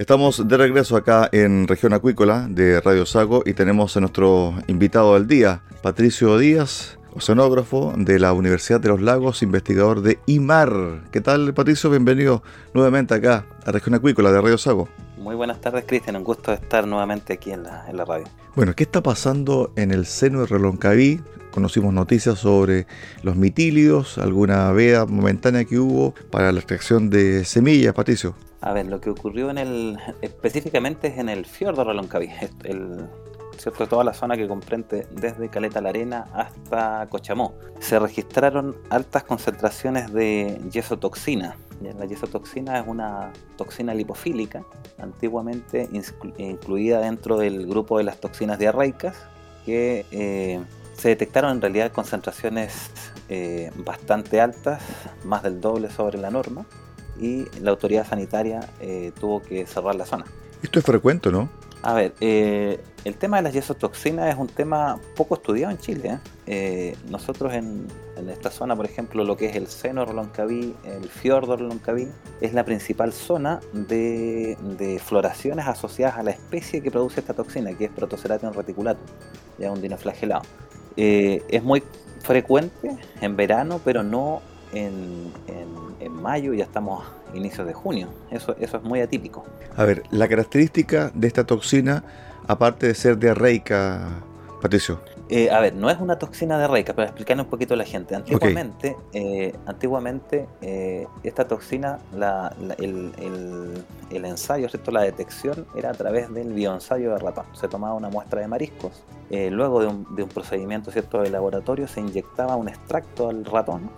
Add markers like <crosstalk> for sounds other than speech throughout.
Estamos de regreso acá en Región Acuícola de Radio Sago y tenemos a nuestro invitado del día, Patricio Díaz, oceanógrafo de la Universidad de los Lagos, investigador de IMAR. ¿Qué tal, Patricio? Bienvenido nuevamente acá a Región Acuícola de Radio Sago. Muy buenas tardes, Cristian. Un gusto estar nuevamente aquí en la, en la radio. Bueno, ¿qué está pasando en el seno de Reloncaví? Conocimos noticias sobre los mitílidos, alguna veda momentánea que hubo para la extracción de semillas, Patricio. A ver, lo que ocurrió en el específicamente es en el fiordo Reloncaví, el, ¿cierto? toda la zona que comprende desde Caleta la Arena hasta Cochamó. Se registraron altas concentraciones de yesotoxina. La yesotoxina es una toxina lipofílica, antiguamente incluida dentro del grupo de las toxinas diarreicas, que eh, se detectaron en realidad concentraciones eh, bastante altas, más del doble sobre la norma, y la autoridad sanitaria eh, tuvo que cerrar la zona. Esto es frecuente, ¿no? A ver, eh, el tema de las yesotoxinas es un tema poco estudiado en Chile. ¿eh? nosotros en, esta zona, por ejemplo, lo que es el seno Roloncaví, el fiordo Roloncaví, es la principal zona de, floraciones asociadas a la especie que produce esta toxina, que es Protoceratium reticulatum, ya un dinoflagelado. es muy frecuente en verano, pero no en, mayo, ya estamos a inicios de junio. Eso, eso es muy atípico. A ver, la característica de esta toxina, aparte de ser diarreica, Patricio. Eh, a ver, no es una toxina diarreica, pero explicarle un poquito a la gente. Antiguamente, eh, antiguamente eh, esta toxina, el, ensayo, ¿cierto? la detección era a través del bioensayo de ratón. Se tomaba una muestra de mariscos, luego de un, de un procedimiento ¿cierto? de laboratorio se inyectaba un extracto al ratón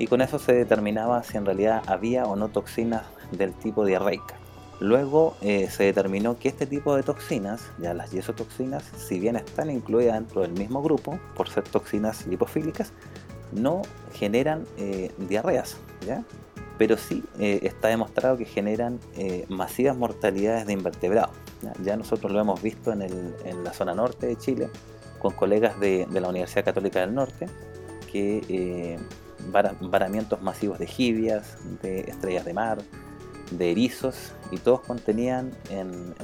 y con eso se determinaba si en realidad había o no toxinas del tipo diarreica. Luego eh, se determinó que este tipo de toxinas, ya las yesotoxinas, si bien están incluidas dentro del mismo grupo, por ser toxinas lipofílicas, no generan eh, diarreas, ¿ya? pero sí eh, está demostrado que generan masivas mortalidades de invertebrados. ¿ya? nosotros lo hemos visto en, la zona norte de Chile, con colegas de, de la Universidad Católica del Norte, que varamientos masivos de jibias, de estrellas de mar, de erizos, y todos contenían en,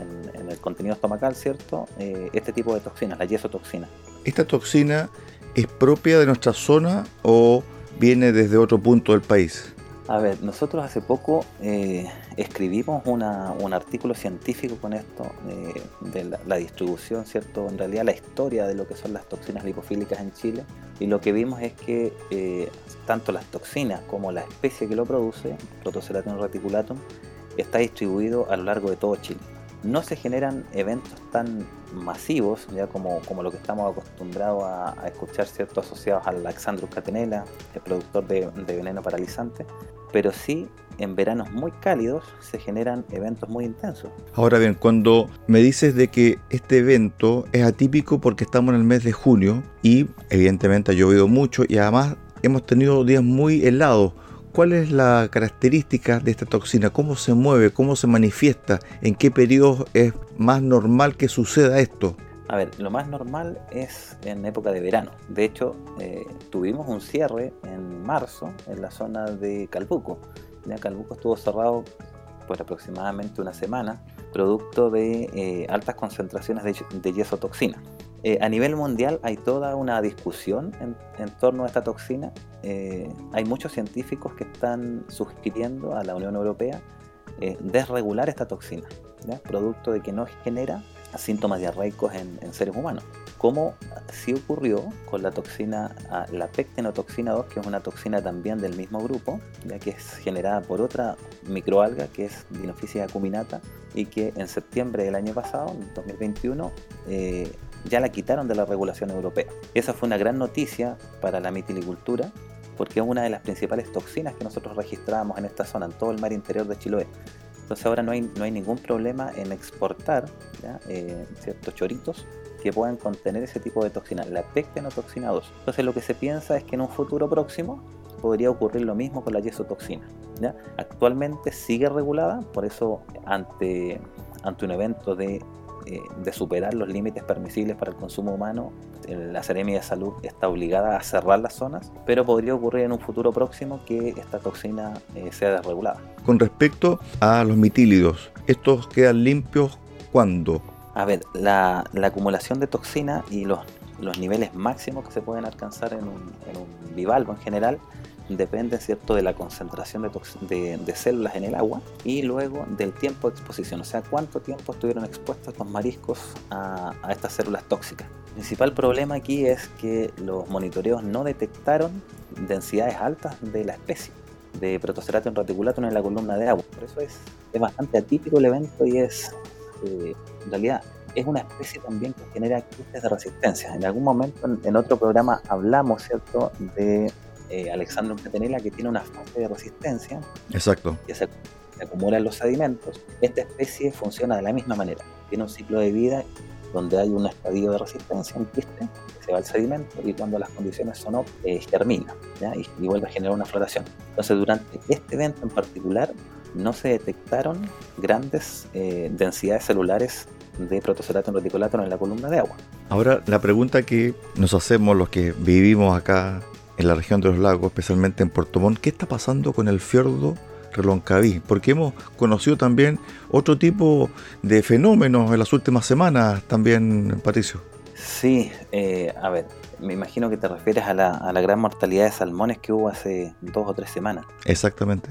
el contenido estomacal, ¿cierto? Eh, este tipo de toxinas, la yesotoxina. ¿Esta toxina es propia de nuestra zona o viene desde otro punto del país? A ver, nosotros hace poco eh, escribimos un artículo científico con esto, eh, de la, distribución, ¿cierto? En realidad la historia de lo que son las toxinas lipofílicas en Chile. Y lo que vimos es que eh, tanto las toxinas como la especie que lo produce, Protoceratium reticulatum, está distribuido a lo largo de todo Chile. No se generan eventos tan masivos, ya como, como lo que estamos acostumbrados a, escuchar, ¿cierto? Asociados al Laxandrus catenella, el productor de veneno paralizante, pero sí en veranos muy cálidos se generan eventos muy intensos. Ahora bien, cuando me dices de que este evento es atípico porque estamos en el mes de junio y evidentemente ha llovido mucho y además hemos tenido días muy helados, ¿cuál es la característica de esta toxina? ¿Cómo se mueve? ¿Cómo se manifiesta? ¿En qué periodo es más normal que suceda esto? A ver, lo más normal es en época de verano. De hecho, eh, tuvimos un cierre en marzo en la zona de Calbuco. Ya Calbuco estuvo cerrado por aproximadamente una semana, producto de eh, altas concentraciones de, de yesotoxina. Eh, a nivel mundial hay toda una discusión en, torno a esta toxina. hay muchos científicos que están sugiriendo a la Unión Europea desregular esta toxina, producto de que no genera síntomas diarreicos en, seres humanos, como sí ocurrió con la toxina, ah, la pectenotoxina 2, que es una toxina también del mismo grupo, ya que es generada por otra microalga que es Dinophysis acuminata y que en septiembre del año pasado, en 2021, eh, ya la quitaron de la regulación europea. Esa fue una gran noticia para la mitilicultura porque es una de las principales toxinas que nosotros registrábamos en esta zona, en todo el mar interior de Chiloé. Entonces ahora no hay, no hay ningún problema en exportar eh, ciertos choritos que puedan contener ese tipo de toxina, la pectenotoxina 2. Entonces lo que se piensa es que en un futuro próximo podría ocurrir lo mismo con la yesotoxina. ¿ya? Actualmente sigue regulada, por eso ante, ante un evento de eh, de superar los límites permisibles para el consumo humano, la Seremia de Salud está obligada a cerrar las zonas, pero podría ocurrir en un futuro próximo que esta toxina eh, sea desregulada. Con respecto a los mitílidos, ¿estos quedan limpios cuándo? A ver, la, acumulación de toxina y los, los niveles máximos que se pueden alcanzar en un, en un bivalvo en general depende ¿cierto? de la concentración de, de, células en el agua y luego del tiempo de exposición, o sea, cuánto tiempo estuvieron expuestos los mariscos a, estas células tóxicas. El principal problema aquí es que los monitoreos no detectaron densidades altas de la especie de Protoceratium reticulatum en la columna de agua. Por eso es, bastante atípico el evento y es, eh, en realidad, es una especie también que genera quistes de resistencia. En algún momento en, otro programa hablamos, ¿cierto?, de eh, Alexandro Catenela, que tiene una fase de resistencia. Exacto. Que se, acumulan los sedimentos. Esta especie funciona de la misma manera. Tiene un ciclo de vida donde hay un estadio de resistencia, un quiste, que se va al sedimento y cuando las condiciones son óptimas, eh, germina Y, vuelve a generar una floración. Entonces, durante este evento en particular, no se detectaron grandes eh, densidades celulares de protocerato reticulatum en la columna de agua. Ahora, la pregunta que nos hacemos los que vivimos acá en la región de los lagos, especialmente en Puerto Montt, ¿qué está pasando con el fiordo Reloncaví? Porque hemos conocido también otro tipo de fenómenos en las últimas semanas también, Patricio. Sí, eh, a ver, me imagino que te refieres a la, a la gran mortalidad de salmones que hubo hace dos o tres semanas. Exactamente.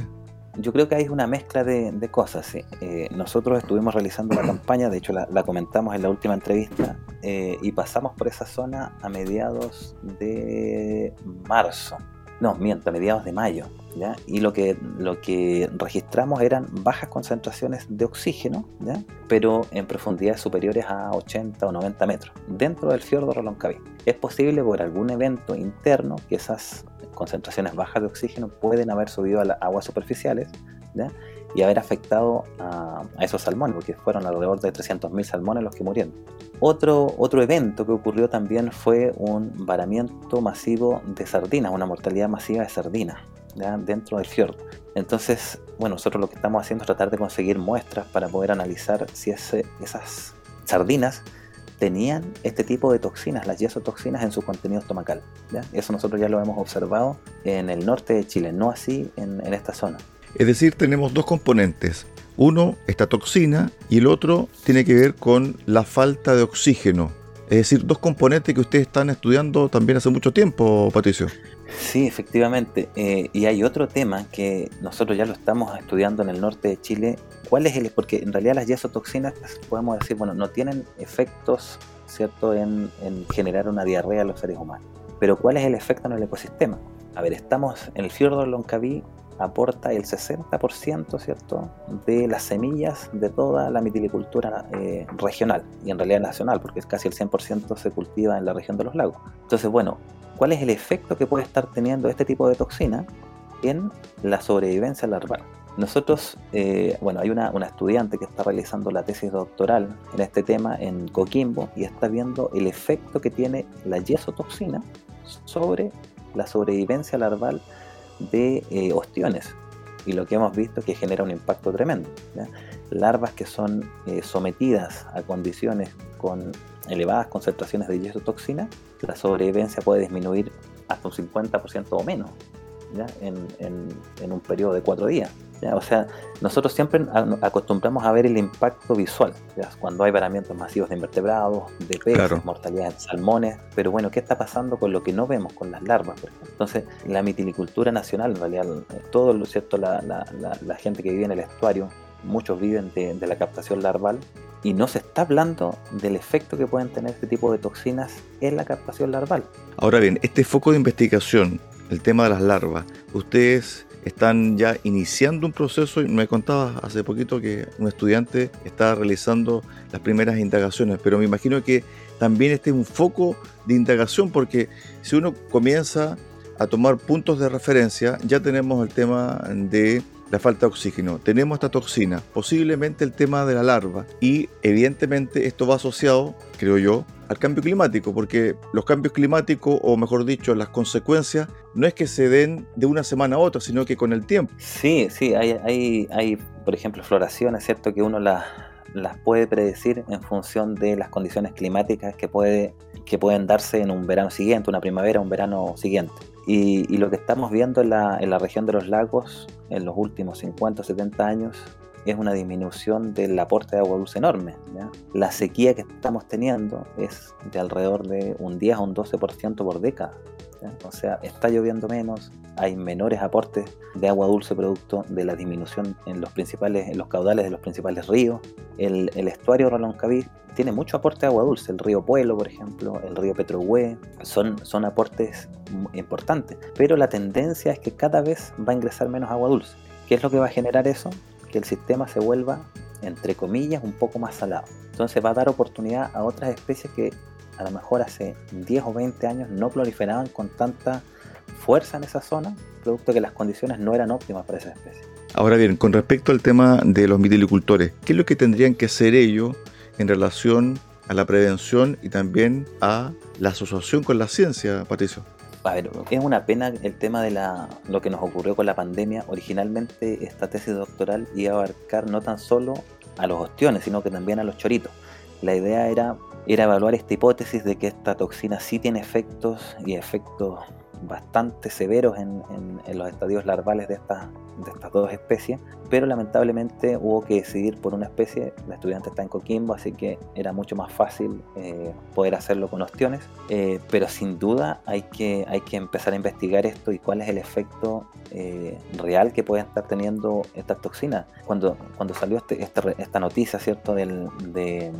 Yo creo que hay una mezcla de, cosas. Eh, nosotros estuvimos realizando la <clears throat> campaña, de hecho la, comentamos en la última entrevista, eh, y pasamos por esa zona a mediados de marzo. No, miento, a mediados de mayo. ¿ya? Y lo que, lo que registramos eran bajas concentraciones de oxígeno, ¿ya? pero en profundidades superiores a 80 o 90 metros, dentro del fiordo Roloncaví. Es posible por algún evento interno que esas concentraciones bajas de oxígeno pueden haber subido a las aguas superficiales y haber afectado a, esos salmones, porque fueron alrededor de 300.000 salmones los que murieron. Otro, otro evento que ocurrió también fue un varamiento masivo de sardinas, una mortalidad masiva de sardinas dentro del fiordo. Entonces, bueno, nosotros lo que estamos haciendo es tratar de conseguir muestras para poder analizar si ese, esas sardinas tenían este tipo de toxinas, las yesotoxinas, en su contenido estomacal. Eso nosotros ya lo hemos observado en el norte de Chile, no así en, esta zona. Es decir, tenemos dos componentes. Uno, esta toxina, y el otro tiene que ver con la falta de oxígeno. Es decir, dos componentes que ustedes están estudiando también hace mucho tiempo, Patricio. Sí, efectivamente. Eh, y hay otro tema que nosotros ya lo estamos estudiando en el norte de Chile. ¿Cuál es el? Porque en realidad las yesotoxinas, podemos decir, bueno, no tienen efectos, ¿cierto?, en, generar una diarrea en los seres humanos. Pero ¿cuál es el efecto en el ecosistema? A ver, estamos en el fiordo de Loncaví, aporta el 60%, ¿cierto?, de las semillas de toda la mitilicultura eh, regional y en realidad nacional, porque casi el 100% se cultiva en la región de los lagos. Entonces, bueno, cuál es el efecto que puede estar teniendo este tipo de toxina en la sobrevivencia larval. Nosotros, eh, bueno, hay una, estudiante que está realizando la tesis doctoral en este tema en Coquimbo y está viendo el efecto que tiene la yesotoxina sobre la sobrevivencia larval de eh, ostiones. Y lo que hemos visto es que genera un impacto tremendo. larvas que son eh, sometidas a condiciones con elevadas concentraciones de toxina, la sobrevivencia puede disminuir hasta un 50% o menos En, un periodo de cuatro días. O sea, nosotros siempre acostumbramos a ver el impacto visual, cuando hay varamientos masivos de invertebrados, de peces, mortalidad de salmones, pero bueno, ¿qué está pasando con lo que no vemos, con las larvas, por ejemplo? Entonces, la mitilicultura nacional, en realidad, todo lo cierto, la, la, gente que vive en el estuario, muchos viven de, de la captación larval, y no se está hablando del efecto que pueden tener este tipo de toxinas en la captación larval. Ahora bien, este foco de investigación, el tema de las larvas, ustedes están ya iniciando un proceso y me contaba hace poquito que un estudiante está realizando las primeras indagaciones, pero me imagino que también este es un foco de indagación porque si uno comienza a tomar puntos de referencia, ya tenemos el tema de la falta de oxígeno. Tenemos esta toxina, posiblemente el tema de la larva y evidentemente esto va asociado, creo yo, al cambio climático, porque los cambios climáticos, o mejor dicho, las consecuencias, no es que se den de una semana a otra, sino que con el tiempo. Sí, sí, hay, hay, hay por ejemplo, floraciones, ¿cierto? Que uno las, las puede predecir en función de las condiciones climáticas que, puede, que pueden darse en un verano siguiente, una primavera, un verano siguiente. Y, lo que estamos viendo en la, en la, región de los lagos en los últimos 50 o 70 años es una disminución del aporte de agua dulce enorme. La sequía que estamos teniendo es de alrededor de un 10 a un 12% por década. O sea, está lloviendo menos, hay menores aportes de agua dulce producto de la disminución en los principales, en los caudales de los principales ríos. El, el estuario Roloncaví tiene mucho aporte de agua dulce, el río Pueblo, por ejemplo, el río Petrohue, son, son aportes importantes, pero la tendencia es que cada vez va a ingresar menos agua dulce. ¿Qué es lo que va a generar eso? Que el sistema se vuelva, entre comillas, un poco más salado. Entonces va a dar oportunidad a otras especies que a lo mejor hace 10 o 20 años no proliferaban con tanta fuerza en esa zona, producto de que las condiciones no eran óptimas para esa especie. Ahora bien, con respecto al tema de los mitilicultores, ¿qué es lo que tendrían que hacer ellos en relación a la prevención y también a la asociación con la ciencia, Patricio? A ver, es una pena el tema de la, lo que nos ocurrió con la pandemia. Originalmente esta tesis doctoral iba a abarcar no tan solo a los ostiones, sino que también a los choritos. La idea era, era evaluar esta hipótesis de que esta toxina sí tiene efectos y efectos bastante severos en, los estadios larvales de estas, de estas dos especies, pero lamentablemente hubo que decidir por una especie, la estudiante está en Coquimbo, así que era mucho más fácil eh, poder hacerlo con ostiones, eh, pero sin duda hay que, hay que empezar a investigar esto y cuál es el efecto eh, real que pueden estar teniendo estas toxinas. Cuando, cuando salió este, este esta noticia, ¿cierto?, del, de,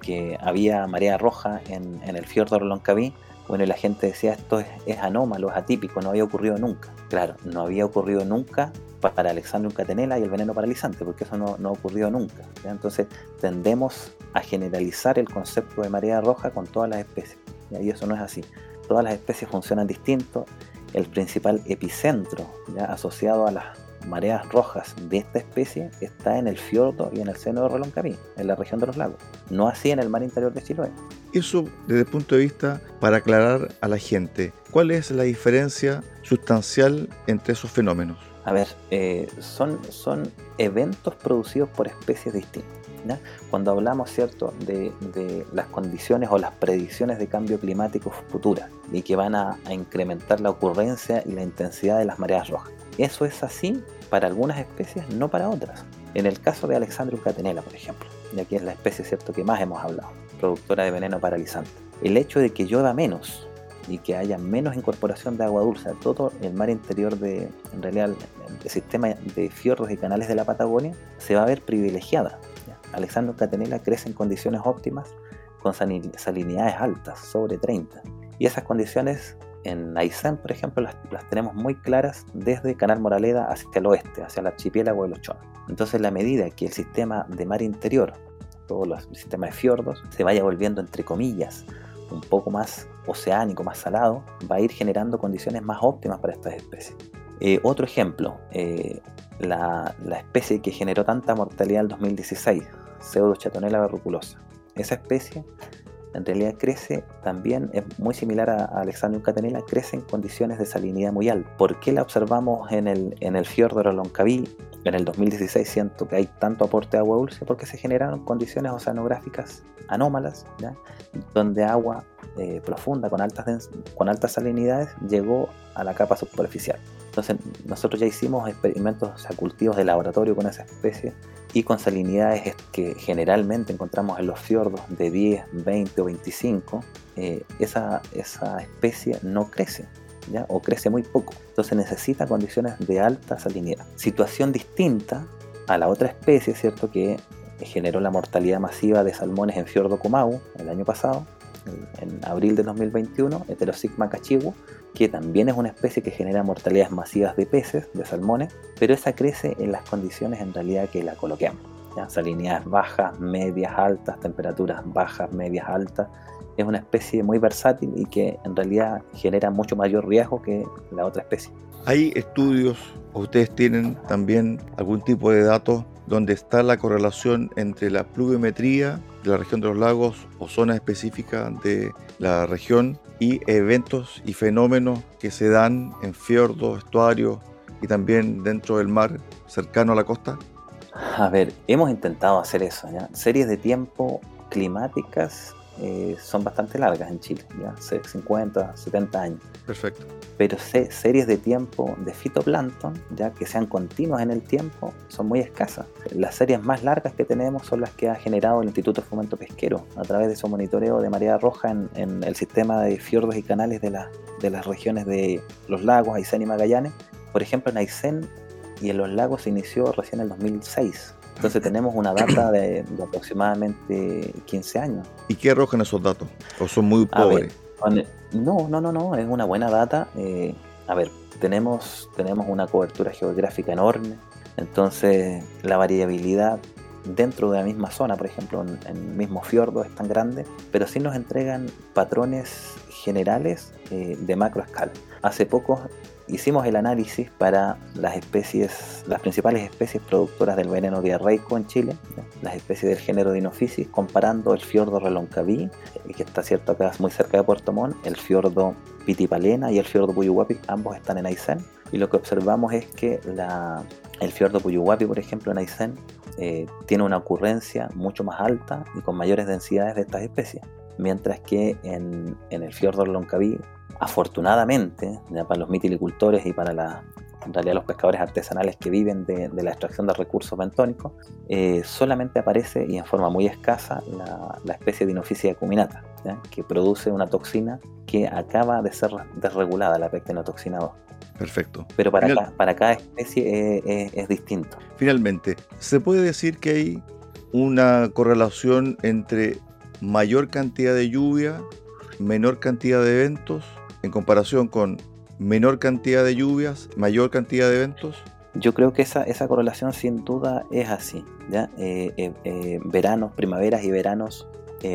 que había marea roja en, el fiordo Loncaví, bueno, y la gente decía esto es, anómalo, es atípico, no había ocurrido nunca. Claro, no había ocurrido nunca para Alexandrium catenela y el veneno paralizante, porque eso no, no ha ocurrido nunca. Entonces tendemos a generalizar el concepto de marea roja con todas las especies. Y eso no es así. Todas las especies funcionan distinto. El principal epicentro asociado a las mareas rojas de esta especie está en el fiordo y en el seno de Roloncaví, en la región de los lagos, no así en el mar interior de Chiloé. Eso desde el punto de vista para aclarar a la gente, ¿cuál es la diferencia sustancial entre esos fenómenos? A ver, eh, son, son eventos producidos por especies distintas. Cuando hablamos cierto de, las condiciones o las predicciones de cambio climático futuras y que van a, a incrementar la ocurrencia y la intensidad de las mareas rojas. Eso es así para algunas especies, no para otras. En el caso de Alexandrium catenela, por ejemplo, y aquí es la especie cierto que más hemos hablado, productora de veneno paralizante. El hecho de que llueva menos y que haya menos incorporación de agua dulce a todo el mar interior de, en realidad, el, sistema de fiordos y canales de la Patagonia, se va a ver privilegiada. Alexandrium catenela crece en condiciones óptimas con salinidades altas, sobre 30. Y esas condiciones en Aysén, por ejemplo, las, tenemos muy claras desde Canal Moraleda hacia el oeste, hacia el archipiélago de los Chones. Entonces, la medida que el sistema de mar interior, todo el sistema de fiordos, se vaya volviendo, entre comillas, un poco más oceánico, más salado, va a ir generando condiciones más óptimas para estas especies. Eh, otro ejemplo, eh, la, especie que generó tanta mortalidad en el 2016, Pseudochatonella verruculosa. Esa especie en realidad crece también, es muy similar a, Alexandrium catenella, crece en condiciones de salinidad muy alta. ¿Por qué la observamos en el, en el fiordo de Roloncaví en el 2016 siento que hay tanto aporte de agua dulce porque se generaron condiciones oceanográficas anómalas, donde agua eh, profunda con altas, salinidades llegó a la capa superficial. Entonces nosotros ya hicimos experimentos, o cultivos de laboratorio con esa especie y con salinidades que generalmente encontramos en los fiordos de 10, 20 o 25, eh, esa especie no crece. ¿Ya? o crece muy poco. Entonces necesita condiciones de alta salinidad. Situación distinta a la otra especie, ¿cierto? Que generó la mortalidad masiva de salmones en Fiordo Comau el año pasado, en, abril de 2021, Heterosigma cachigu, que también es una especie que genera mortalidades masivas de peces, de salmones, pero esa crece en las condiciones en realidad que la coloqueamos. ¿ya? Salinidades bajas, medias, altas, temperaturas bajas, medias, altas. Es una especie muy versátil y que en realidad genera mucho mayor riesgo que la otra especie. ¿Hay estudios o ustedes tienen también algún tipo de datos donde está la correlación entre la pluviometría de la región de los lagos o zonas específicas de la región y eventos y fenómenos que se dan en fiordos, estuarios y también dentro del mar cercano a la costa? A ver, hemos intentado hacer eso, ¿ya? Series de tiempo climáticas eh, son bastante largas en Chile, ya 50, 70 años. Perfecto. Pero series de tiempo de fitoplancton, ya que sean continuas en el tiempo, son muy escasas. Las series más largas que tenemos son las que ha generado el Instituto de Fomento Pesquero a través de su monitoreo de marea roja en, el sistema de fiordos y canales de, de las regiones de los lagos Aysén y Magallanes. Por ejemplo, en Aysén y en los lagos se inició recién en el 2006 entonces tenemos una data de, aproximadamente 15 años. ¿Y qué arrojan esos datos? ¿O son muy pobres? no, no, no, no, es una buena data. Eh, a ver, tenemos, tenemos una cobertura geográfica enorme, entonces la variabilidad dentro de la misma zona, por ejemplo, en, el mismo fiordo es tan grande, pero sí nos entregan patrones generales eh, de macro escala. Hace poco hicimos el análisis para las especies, las principales especies productoras del veneno diarreico en Chile, las especies del género Dinophysis, comparando el fiordo Reloncaví, que está cierto acá muy cerca de Puerto Montt, el fiordo Pitipalena y el fiordo Puyuhuapi, ambos están en Aysén, y lo que observamos es que la, el fiordo Puyuhuapi, por ejemplo, en Aysén, eh, tiene una ocurrencia mucho más alta y con mayores densidades de estas especies, mientras que en, en el fiordo Reloncaví afortunadamente, para los mitilicultores y para la, en realidad los pescadores artesanales que viven de, la extracción de recursos bentónicos, eh, solamente aparece y en forma muy escasa la, especie Dinophysia acuminata, que produce una toxina que acaba de ser desregulada, la pectinotoxina 2. Perfecto. Pero para, cada, para cada especie es distinto. Finalmente, ¿se puede decir que hay una correlación entre mayor cantidad de lluvia, menor cantidad de eventos en comparación con menor cantidad de lluvias, mayor cantidad de eventos? Yo creo que esa, esa correlación sin duda es así. Eh, eh, eh, veranos, primaveras y veranos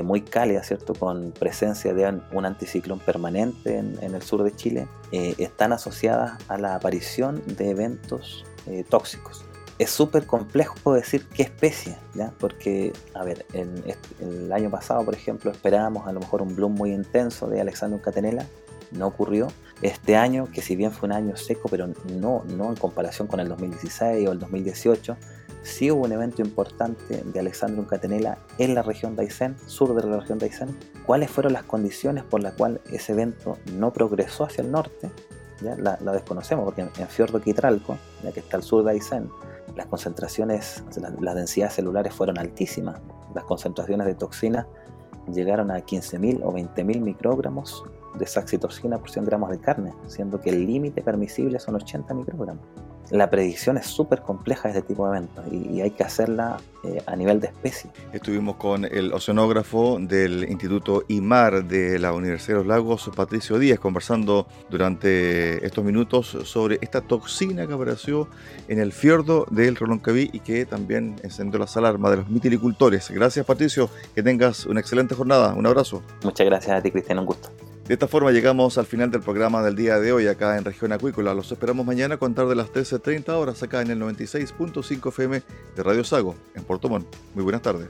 muy cálidas, ¿cierto? con presencia de un anticiclón permanente en, el sur de Chile, están asociadas a la aparición de eventos tóxicos. Es súper complejo decir qué especie, ¿ya? porque, a ver, en, el año pasado, por ejemplo, esperábamos a lo mejor un bloom muy intenso de Alexandrum catenella, no ocurrió. Este año, que si bien fue un año seco, pero no, no en comparación con el 2016 o el 2018, sí hubo un evento importante de Alexandrum Catenella en la región de Aysén, sur de la región de Aysén. ¿Cuáles fueron las condiciones por las cuales ese evento no progresó hacia el norte? ¿Ya? La, desconocemos porque en, Fiordo Quitralco, ya que está al sur de Aysén, las concentraciones, las densidades celulares fueron altísimas. Las concentraciones de toxinas llegaron a 15.000 o 20.000 microgramos de saxitoxina por 100 gramos de carne, siendo que el límite permisible son 80 microgramos. La predicción es súper compleja de este tipo de eventos y, hay que hacerla eh, a nivel de especie. Estuvimos con el oceanógrafo del Instituto IMAR de la Universidad de los Lagos, Patricio Díaz, conversando durante estos minutos sobre esta toxina que apareció en el fiordo del Roloncaví y que también encendió las alarmas de los mitilicultores. Gracias Patricio, que tengas una excelente jornada. Un abrazo. Muchas gracias a ti Cristian, un gusto. De esta forma llegamos al final del programa del día de hoy acá en Región Acuícola. Los esperamos mañana a contar de las 13.30 horas acá en el 96.5 FM de Radio Sago, en Puerto Montt. Muy buenas tardes.